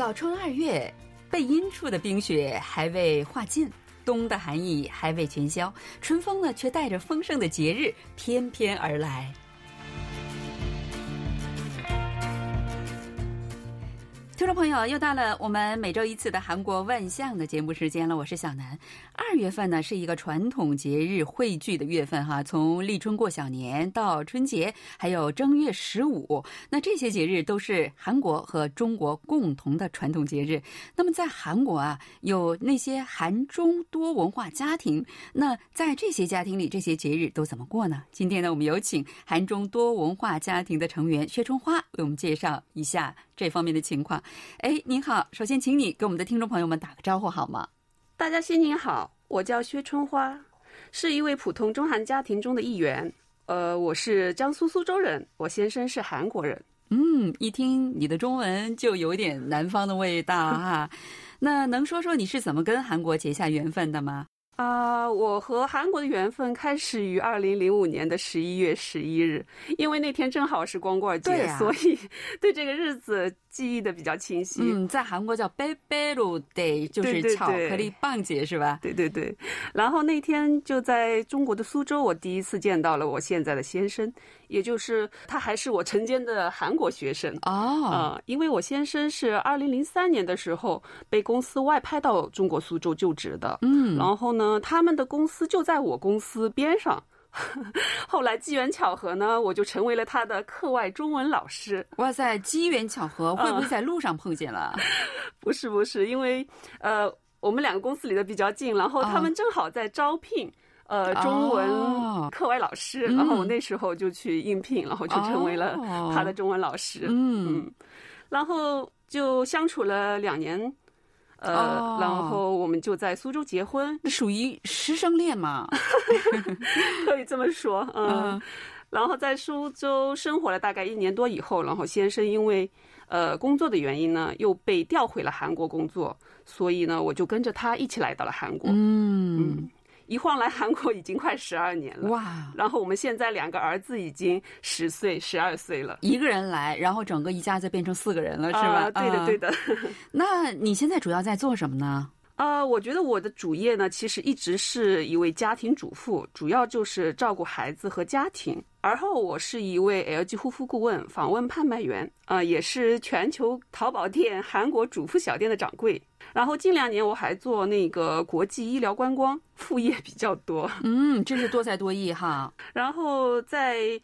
早春二月，背阴处的冰雪还未化尽，冬的寒意还未全消，春风呢却带着丰盛的节日翩翩而来。众朋友，又到了我们每周一次的韩国万象的节目时间了。我是小南。二月份呢是一个传统节日汇聚的月份哈，从立春过小年到春节，还有正月十五，那这些节日都是韩国和中国共同的传统节日。那么在韩国啊，有那些韩中多文化家庭，那在这些家庭里，这些节日都怎么过呢？今天呢，我们有请韩中多文化家庭的成员薛春花为我们介绍一下这方面的情况。哎，您好，首先请你给我们的听众朋友们打个招呼好吗？大家新年好，我叫薛春花，是一位普通中韩家庭中的一员。呃，我是江苏苏州人，我先生是韩国人。嗯，一听你的中文就有点南方的味道哈。那能说说你是怎么跟韩国结下缘分的吗？啊，我和韩国的缘分开始于二零零五年的十一月十一日，因为那天正好是光棍节，所以 对这个日子。记忆的比较清晰。嗯，在韩国叫 Baby Day，就是巧克力棒节，是吧？对对对。然后那天就在中国的苏州，我第一次见到了我现在的先生，也就是他还是我曾经的韩国学生。哦。啊，因为我先生是二零零三年的时候被公司外派到中国苏州就职的。嗯。然后呢，他们的公司就在我公司边上。后来机缘巧合呢，我就成为了他的课外中文老师。哇塞，机缘巧合，会不会在路上碰见了？不是不是，因为呃，我们两个公司离得比较近，然后他们正好在招聘呃中文课外老师，然后我那时候就去应聘，然后就成为了他的中文老师。嗯，然后就相处了两年。呃，然后我们就在苏州结婚，属于师生恋嘛，可以这么说。嗯，然后在苏州生活了大概一年多以后，然后先生因为呃工作的原因呢，又被调回了韩国工作，所以呢，我就跟着他一起来到了韩国。嗯。一晃来韩国已经快十二年了哇！然后我们现在两个儿子已经十岁、十二岁了。一个人来，然后整个一家子变成四个人了，是吧？对的，对的。那你现在主要在做什么呢？呃，我觉得我的主业呢，其实一直是一位家庭主妇，主要就是照顾孩子和家庭。而后我是一位 LG 护肤顾问、访问拍卖员，啊，也是全球淘宝店韩国主妇小店的掌柜。然后近两年我还做那个国际医疗观光，副业比较多。嗯，真是多才多艺哈。然后在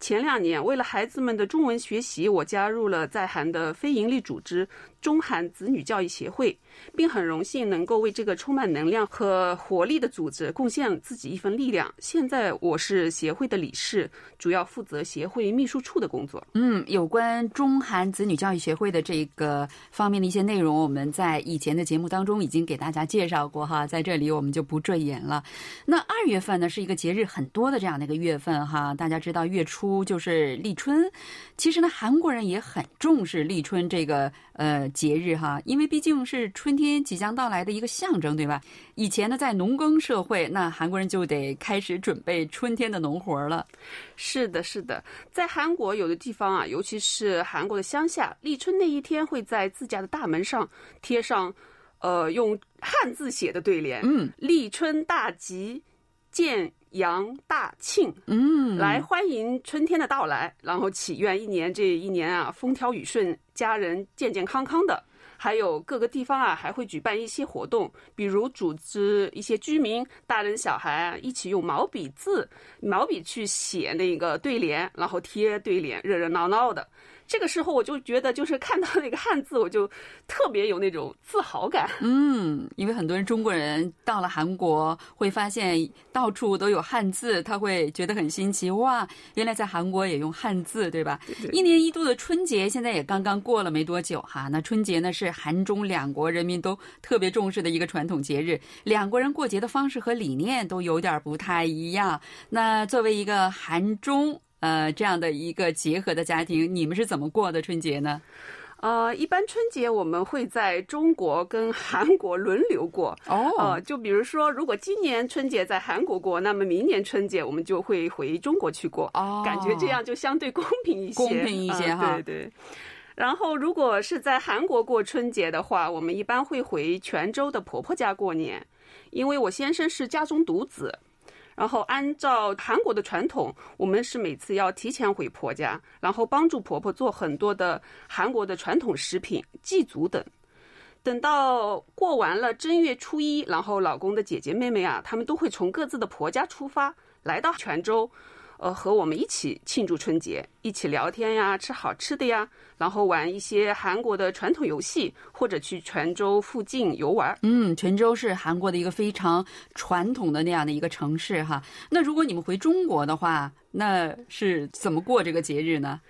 前两年，为了孩子们的中文学习，我加入了在韩的非营利组织。中韩子女教育协会，并很荣幸能够为这个充满能量和活力的组织贡献自己一份力量。现在我是协会的理事，主要负责协会秘书处的工作。嗯，有关中韩子女教育协会的这个方面的一些内容，我们在以前的节目当中已经给大家介绍过哈，在这里我们就不赘言了。那二月份呢，是一个节日很多的这样的一个月份哈，大家知道月初就是立春，其实呢，韩国人也很重视立春这个呃。节日哈，因为毕竟是春天即将到来的一个象征，对吧？以前呢，在农耕社会，那韩国人就得开始准备春天的农活了。是的，是的，在韩国有的地方啊，尤其是韩国的乡下，立春那一天会在自家的大门上贴上，呃，用汉字写的对联，嗯，立春大吉，建。阳大庆，嗯，来欢迎春天的到来，然后祈愿一年这一年啊风调雨顺，家人健健康康的。还有各个地方啊还会举办一些活动，比如组织一些居民大人小孩啊一起用毛笔字毛笔去写那个对联，然后贴对联，热热闹闹的。这个时候我就觉得，就是看到那个汉字，我就特别有那种自豪感。嗯，因为很多人中国人到了韩国，会发现到处都有汉字，他会觉得很新奇。哇，原来在韩国也用汉字，对吧？一年一度的春节现在也刚刚过了没多久哈。那春节呢是韩中两国人民都特别重视的一个传统节日，两国人过节的方式和理念都有点不太一样。那作为一个韩中。呃，这样的一个结合的家庭，你们是怎么过的春节呢？呃，一般春节我们会在中国跟韩国轮流过。哦，呃，就比如说，如果今年春节在韩国过，那么明年春节我们就会回中国去过。哦，感觉这样就相对公平一些，公平一些哈。对对。然后，如果是在韩国过春节的话，我们一般会回泉州的婆婆家过年，因为我先生是家中独子。然后，按照韩国的传统，我们是每次要提前回婆家，然后帮助婆婆做很多的韩国的传统食品、祭祖等。等到过完了正月初一，然后老公的姐姐妹妹啊，他们都会从各自的婆家出发，来到泉州。呃，和我们一起庆祝春节，一起聊天呀，吃好吃的呀，然后玩一些韩国的传统游戏，或者去泉州附近游玩。嗯，泉州是韩国的一个非常传统的那样的一个城市哈。那如果你们回中国的话，那是怎么过这个节日呢？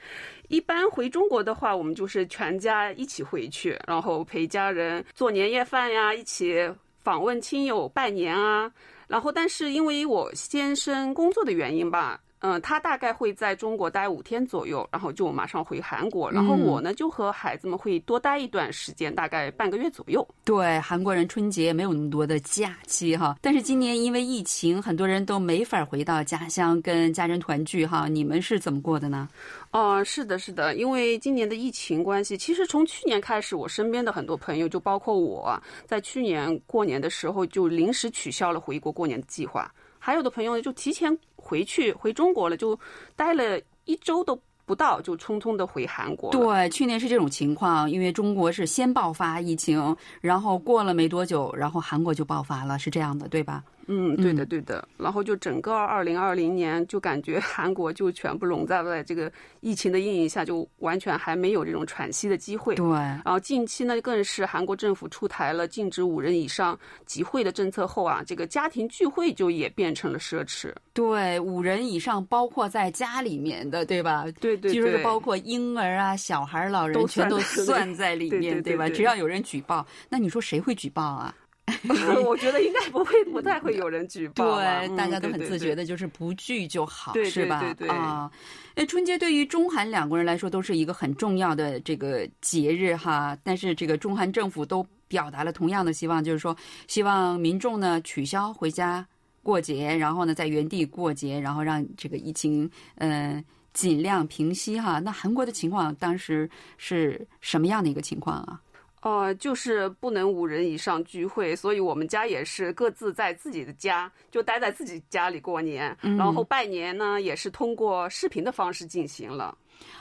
一般回中国的话，我们就是全家一起回去，然后陪家人做年夜饭呀，一起访问亲友拜年啊。然后，但是因为我先生工作的原因吧。嗯，他大概会在中国待五天左右，然后就马上回韩国。然后我呢，就和孩子们会多待一段时间，大概半个月左右。对，韩国人春节没有那么多的假期哈，但是今年因为疫情，很多人都没法回到家乡跟家人团聚哈。你们是怎么过的呢？哦，是的，是的，因为今年的疫情关系，其实从去年开始，我身边的很多朋友，就包括我在去年过年的时候，就临时取消了回国过年的计划。还有的朋友就提前回去回中国了，就待了一周都不到，就匆匆的回韩国。对，去年是这种情况，因为中国是先爆发疫情，然后过了没多久，然后韩国就爆发了，是这样的，对吧？嗯，对的，对的。然后就整个二零二零年，就感觉韩国就全部笼罩在这个疫情的阴影下，就完全还没有这种喘息的机会。对。然后近期呢，更是韩国政府出台了禁止五人以上集会的政策后啊，这个家庭聚会就也变成了奢侈。对，五人以上包括在家里面的，对吧？对对。对就是包括婴儿啊、小孩、老人，全都算在里面，对吧？只要有人举报，那你说谁会举报啊？我觉得应该不会，不太会有人举报。对，大家都很自觉的，就是不聚就好，是吧？对对对。啊，那春节对于中韩两国人来说都是一个很重要的这个节日哈。但是这个中韩政府都表达了同样的希望，就是说希望民众呢取消回家过节，然后呢在原地过节，然后让这个疫情嗯尽量平息哈。那韩国的情况当时是什么样的一个情况啊？哦，就是不能五人以上聚会，所以我们家也是各自在自己的家，就待在自己家里过年，然后拜年呢也是通过视频的方式进行了。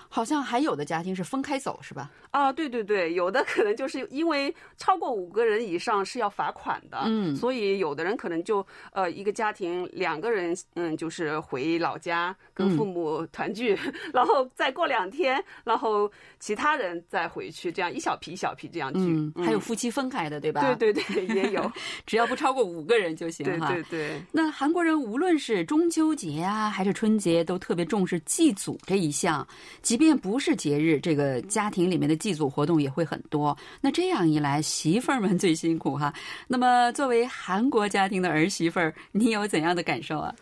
好像还有的家庭是分开走，是吧？啊，对对对，有的可能就是因为超过五个人以上是要罚款的，嗯，所以有的人可能就呃一个家庭两个人，嗯，就是回老家跟父母团聚，然后再过两天，然后其他人再回去，这样一小批一小批这样聚。还有夫妻分开的，对吧？对对对，也有，只要不超过五个人就行哈。对对对。那韩国人无论是中秋节啊，还是春节，都特别重视祭祖这一项，即便不是节日，这个家庭里面的祭祖活动也会很多。那这样一来，媳妇儿们最辛苦哈。那么，作为韩国家庭的儿媳妇儿，你有怎样的感受啊？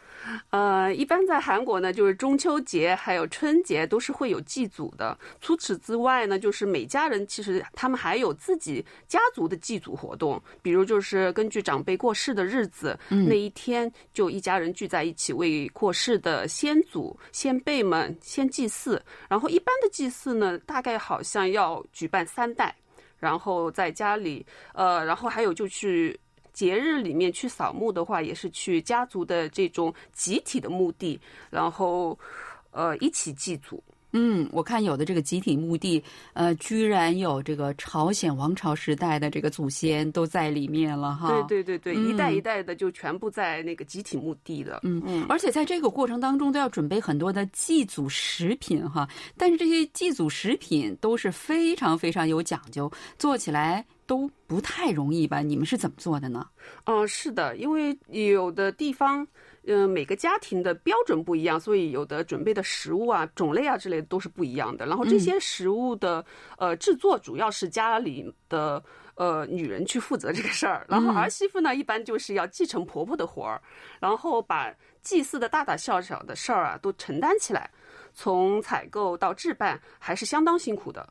呃，一般在韩国呢，就是中秋节还有春节都是会有祭祖的。除此之外呢，就是每家人其实他们还有自己家族的祭祖活动，比如就是根据长辈过世的日子，那一天就一家人聚在一起为过世的先祖先辈们先祭祀。然后一般的祭祀呢，大概好像要举办三代，然后在家里，呃，然后还有就去。节日里面去扫墓的话，也是去家族的这种集体的墓地，然后，呃，一起祭祖。嗯，我看有的这个集体墓地，呃，居然有这个朝鲜王朝时代的这个祖先都在里面了哈。对对对对，一代一代的就全部在那个集体墓地的。嗯嗯，而且在这个过程当中都要准备很多的祭祖食品哈，但是这些祭祖食品都是非常非常有讲究，做起来都不太容易吧？你们是怎么做的呢？嗯，是的，因为有的地方。嗯，每个家庭的标准不一样，所以有的准备的食物啊、种类啊之类的都是不一样的。然后这些食物的呃制作，主要是家里的呃女人去负责这个事儿。然后儿媳妇呢，一般就是要继承婆婆的活儿，然后把祭祀的大大小小的事儿啊都承担起来。从采购到置办，还是相当辛苦的。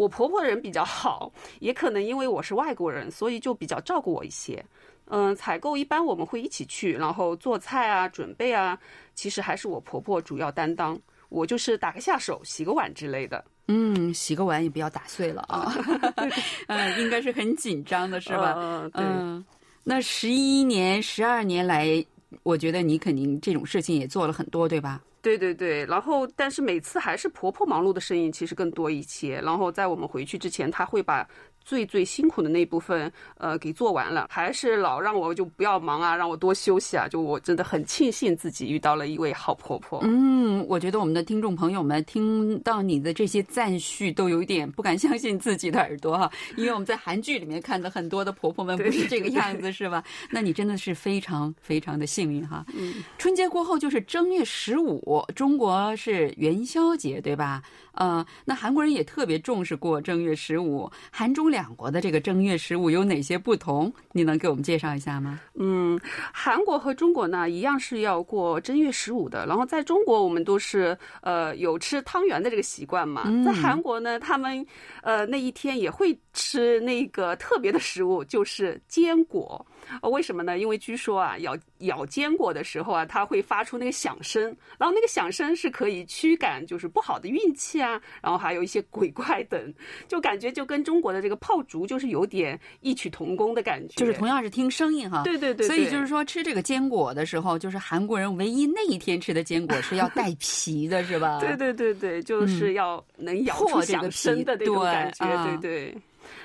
我婆婆人比较好，也可能因为我是外国人，所以就比较照顾我一些。嗯，采购一般我们会一起去，然后做菜啊、准备啊，其实还是我婆婆主要担当，我就是打个下手、洗个碗之类的。嗯，洗个碗也不要打碎了啊。嗯，应该是很紧张的，是吧？嗯，对。嗯，那十一年、十二年来，我觉得你肯定这种事情也做了很多，对吧？对对对，然后但是每次还是婆婆忙碌的身影其实更多一些。然后在我们回去之前，她会把。最最辛苦的那部分，呃，给做完了，还是老让我就不要忙啊，让我多休息啊，就我真的很庆幸自己遇到了一位好婆婆。嗯，我觉得我们的听众朋友们听到你的这些赞许，都有一点不敢相信自己的耳朵哈，因为我们在韩剧里面看的很多的婆婆们不是这个样子，是吧？那你真的是非常非常的幸运哈。嗯，春节过后就是正月十五，中国是元宵节，对吧？呃，那韩国人也特别重视过正月十五，韩中两国的这个正月十五有哪些不同？你能给我们介绍一下吗？嗯，韩国和中国呢一样是要过正月十五的，然后在中国我们都是呃有吃汤圆的这个习惯嘛，在韩国呢他们呃那一天也会吃那个特别的食物，就是坚果。为什么呢？因为据说啊，咬咬坚果的时候啊，它会发出那个响声，然后那个响声是可以驱赶就是不好的运气啊，然后还有一些鬼怪 等，就感觉就跟中国的这个炮竹就是有点异曲同工的感觉，就是同样是听声音哈。对对对。所以就是说吃这个坚果的时候，就是韩国人唯一那一天吃的坚果是要带 皮的，是吧？对对对对，就是要能咬出响声的那种感觉，对对。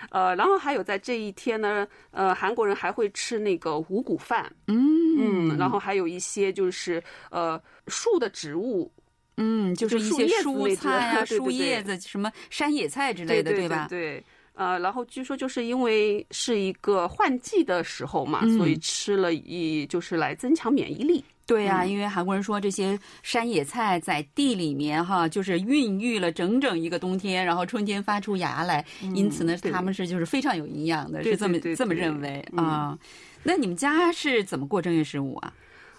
呃，然后还有在这一天呢，呃，韩国人还会吃那个五谷饭，嗯嗯，然后还有一些就是呃树的植物，嗯，就是一些蔬菜啊、树叶子、什么山野菜之类的，对吧？对，呃，然后据说就是因为是一个换季的时候嘛，所以吃了一就是来增强免疫力。对呀，因为韩国人说这些山野菜在地里面哈，就是孕育了整整一个冬天，然后春天发出芽来，因此呢，他们是就是非常有营养的，是这么这么认为啊。那你们家是怎么过正月十五啊？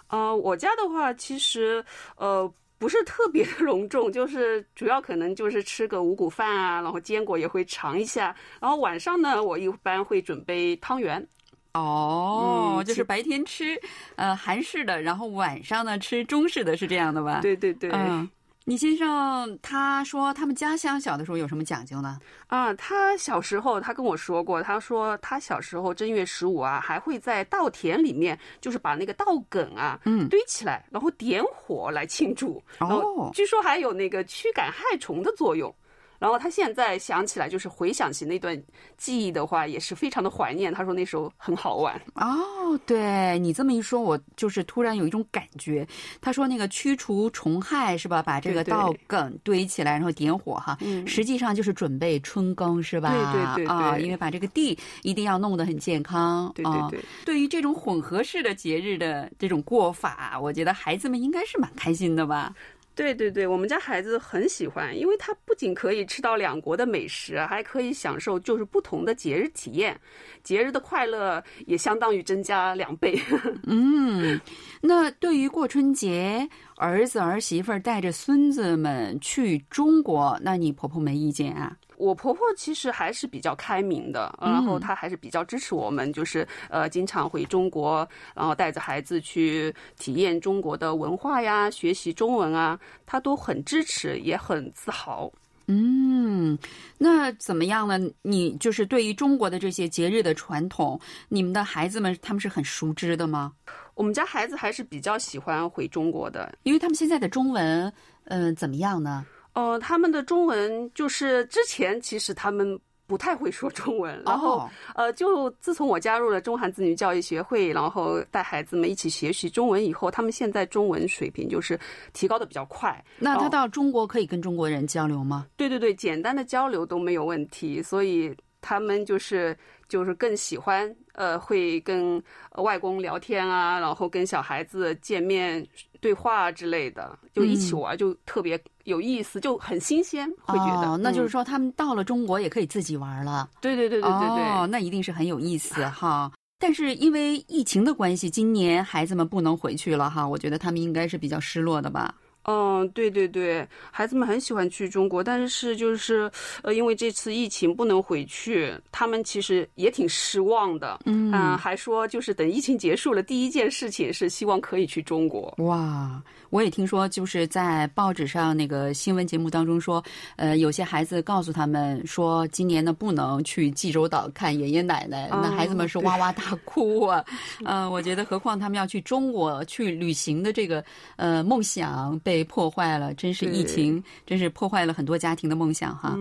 呃，我家的话其实呃不是特别的隆重，就是主要可能就是吃个五谷饭啊，然后坚果也会尝一下，然后晚上呢，我一般会准备汤圆。哦，就是白天吃，呃，韩式的，然后晚上呢吃中式的，是这样的吧？对对对。嗯，你先生他说他们家乡小的时候有什么讲究呢？啊，他小时候他跟我说过，他说他小时候正月十五啊，还会在稻田里面，就是把那个稻梗啊，嗯，堆起来，然后点火来庆祝。哦，据说还有那个驱赶害虫的作用。然后他现在想起来，就是回想起那段记忆的话，也是非常的怀念。他说那时候很好玩。哦，对你这么一说，我就是突然有一种感觉。他说那个驱除虫害是吧？把这个稻梗堆起来，然后点火哈。嗯。实际上就是准备春耕是吧？对对对。啊，因为把这个地一定要弄得很健康。对对对。对于这种混合式的节日的这种过法，我觉得孩子们应该是蛮开心的吧。对对对，我们家孩子很喜欢，因为他不仅可以吃到两国的美食，还可以享受就是不同的节日体验，节日的快乐也相当于增加两倍。嗯，那对于过春节，儿子儿媳妇带着孙子们去中国，那你婆婆没意见啊？我婆婆其实还是比较开明的，然后她还是比较支持我们，就是呃经常回中国，然后带着孩子去体验中国的文化呀，学习中文啊，她都很支持，也很自豪。嗯，那怎么样呢？你就是对于中国的这些节日的传统，你们的孩子们他们是很熟知的吗？我们家孩子还是比较喜欢回中国的，因为他们现在的中文，嗯，怎么样呢？哦，他们的中文就是之前其实他们不太会说中文，然后呃，就自从我加入了中韩子女教育协会，然后带孩子们一起学习中文以后，他们现在中文水平就是提高的比较快。那他到中国可以跟中国人交流吗？对对对，简单的交流都没有问题，所以他们就是就是更喜欢呃，会跟外公聊天啊，然后跟小孩子见面。对话之类的，就一起玩，就特别有意思，就很新鲜，会觉得。那就是说，他们到了中国也可以自己玩了。对对对对对对，哦，那一定是很有意思哈。但是因为疫情的关系，今年孩子们不能回去了哈，我觉得他们应该是比较失落的吧。嗯，对对对，孩子们很喜欢去中国，但是就是呃，因为这次疫情不能回去，他们其实也挺失望的。嗯，还说就是等疫情结束了，第一件事情是希望可以去中国。哇，我也听说，就是在报纸上那个新闻节目当中说，呃，有些孩子告诉他们说，今年呢不能去济州岛看爷爷奶奶，那孩子们是哇哇大哭啊。嗯，我觉得何况他们要去中国去旅行的这个呃梦想被。被破坏了，真是疫情，真是破坏了很多家庭的梦想哈。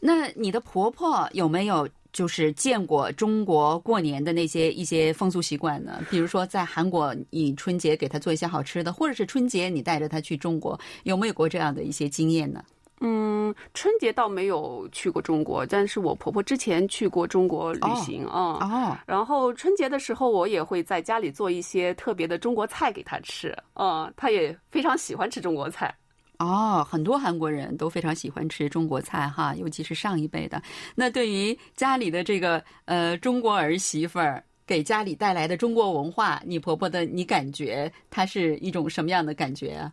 那你的婆婆有没有就是见过中国过年的那些一些风俗习惯呢？比如说在韩国，你春节给她做一些好吃的，或者是春节你带着她去中国，有没有过这样的一些经验呢？嗯，春节倒没有去过中国，但是我婆婆之前去过中国旅行啊。哦。然后春节的时候，我也会在家里做一些特别的中国菜给她吃。嗯，她也非常喜欢吃中国菜。哦，很多韩国人都非常喜欢吃中国菜哈，尤其是上一辈的。那对于家里的这个呃中国儿媳妇儿给家里带来的中国文化，你婆婆的你感觉她是一种什么样的感觉啊？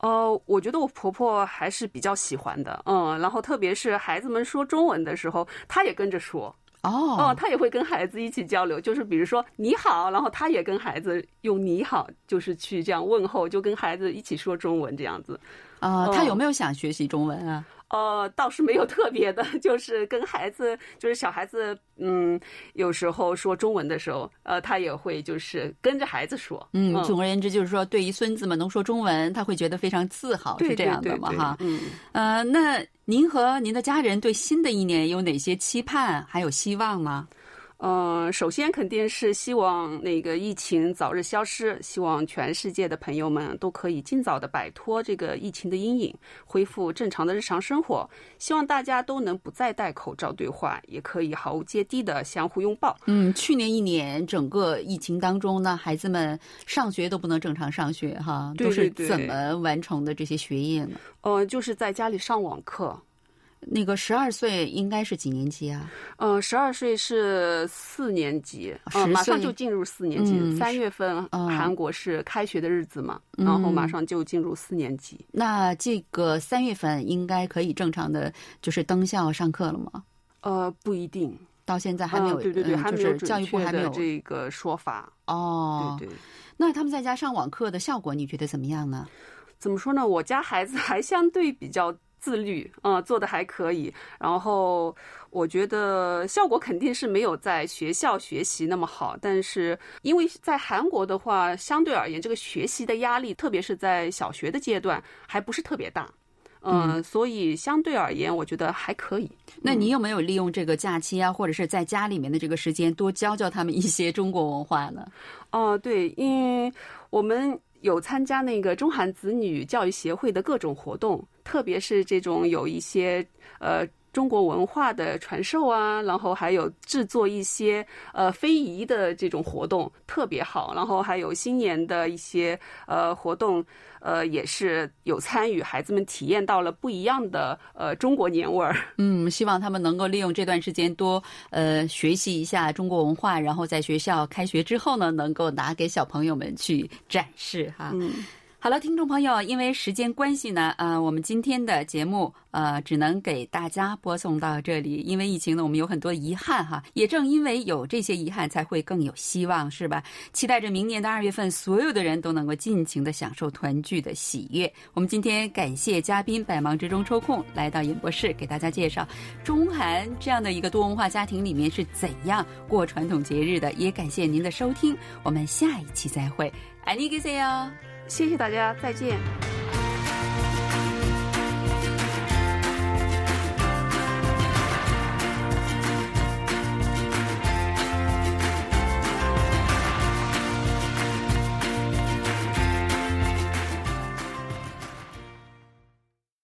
呃，我觉得我婆婆还是比较喜欢的，嗯，然后特别是孩子们说中文的时候，她也跟着说，哦，哦，她也会跟孩子一起交流，就是比如说你好，然后她也跟孩子用你好，就是去这样问候，就跟孩子一起说中文这样子，啊，她有没有想学习中文啊？呃，倒是没有特别的，就是跟孩子，就是小孩子，嗯，有时候说中文的时候，呃，他也会就是跟着孩子说。嗯，总而言之，就是说，对于孙子们能说中文，他会觉得非常自豪，是这样的嘛？哈，嗯，呃，那您和您的家人对新的一年有哪些期盼还有希望呢？嗯，首先肯定是希望那个疫情早日消失，希望全世界的朋友们都可以尽早的摆脱这个疫情的阴影，恢复正常的日常生活。希望大家都能不再戴口罩对话，也可以毫无芥蒂的相互拥抱。嗯，去年一年整个疫情当中呢，孩子们上学都不能正常上学哈，都是怎么完成的这些学业呢？呃，就是在家里上网课。那个十二岁应该是几年级啊？嗯，十二岁是四年级，嗯，马上就进入四年级。三月份韩国是开学的日子嘛，然后马上就进入四年级。那这个三月份应该可以正常的就是登校上课了吗？呃，不一定，到现在还没有，对对对，还没有教育部还没有这个说法。哦，对对。那他们在家上网课的效果，你觉得怎么样呢？怎么说呢？我家孩子还相对比较。自律，嗯，做的还可以。然后我觉得效果肯定是没有在学校学习那么好，但是因为在韩国的话，相对而言，这个学习的压力，特别是在小学的阶段，还不是特别大，嗯，所以相对而言，我觉得还可以。那你有没有利用这个假期啊，或者是在家里面的这个时间，多教教他们一些中国文化呢？哦，对，因为我们。有参加那个中韩子女教育协会的各种活动，特别是这种有一些呃中国文化的传授啊，然后还有制作一些呃非遗的这种活动，特别好。然后还有新年的一些呃活动。呃，也是有参与，孩子们体验到了不一样的呃中国年味儿。嗯，希望他们能够利用这段时间多呃学习一下中国文化，然后在学校开学之后呢，能够拿给小朋友们去展示哈。嗯。好了，听众朋友，因为时间关系呢，呃，我们今天的节目呃只能给大家播送到这里。因为疫情呢，我们有很多遗憾哈。也正因为有这些遗憾，才会更有希望，是吧？期待着明年的二月份，所有的人都能够尽情的享受团聚的喜悦。我们今天感谢嘉宾百忙之中抽空来到演播室，给大家介绍中韩这样的一个多文化家庭里面是怎样过传统节日的。也感谢您的收听，我们下一期再会，爱你给谁呀？谢谢大家，再见。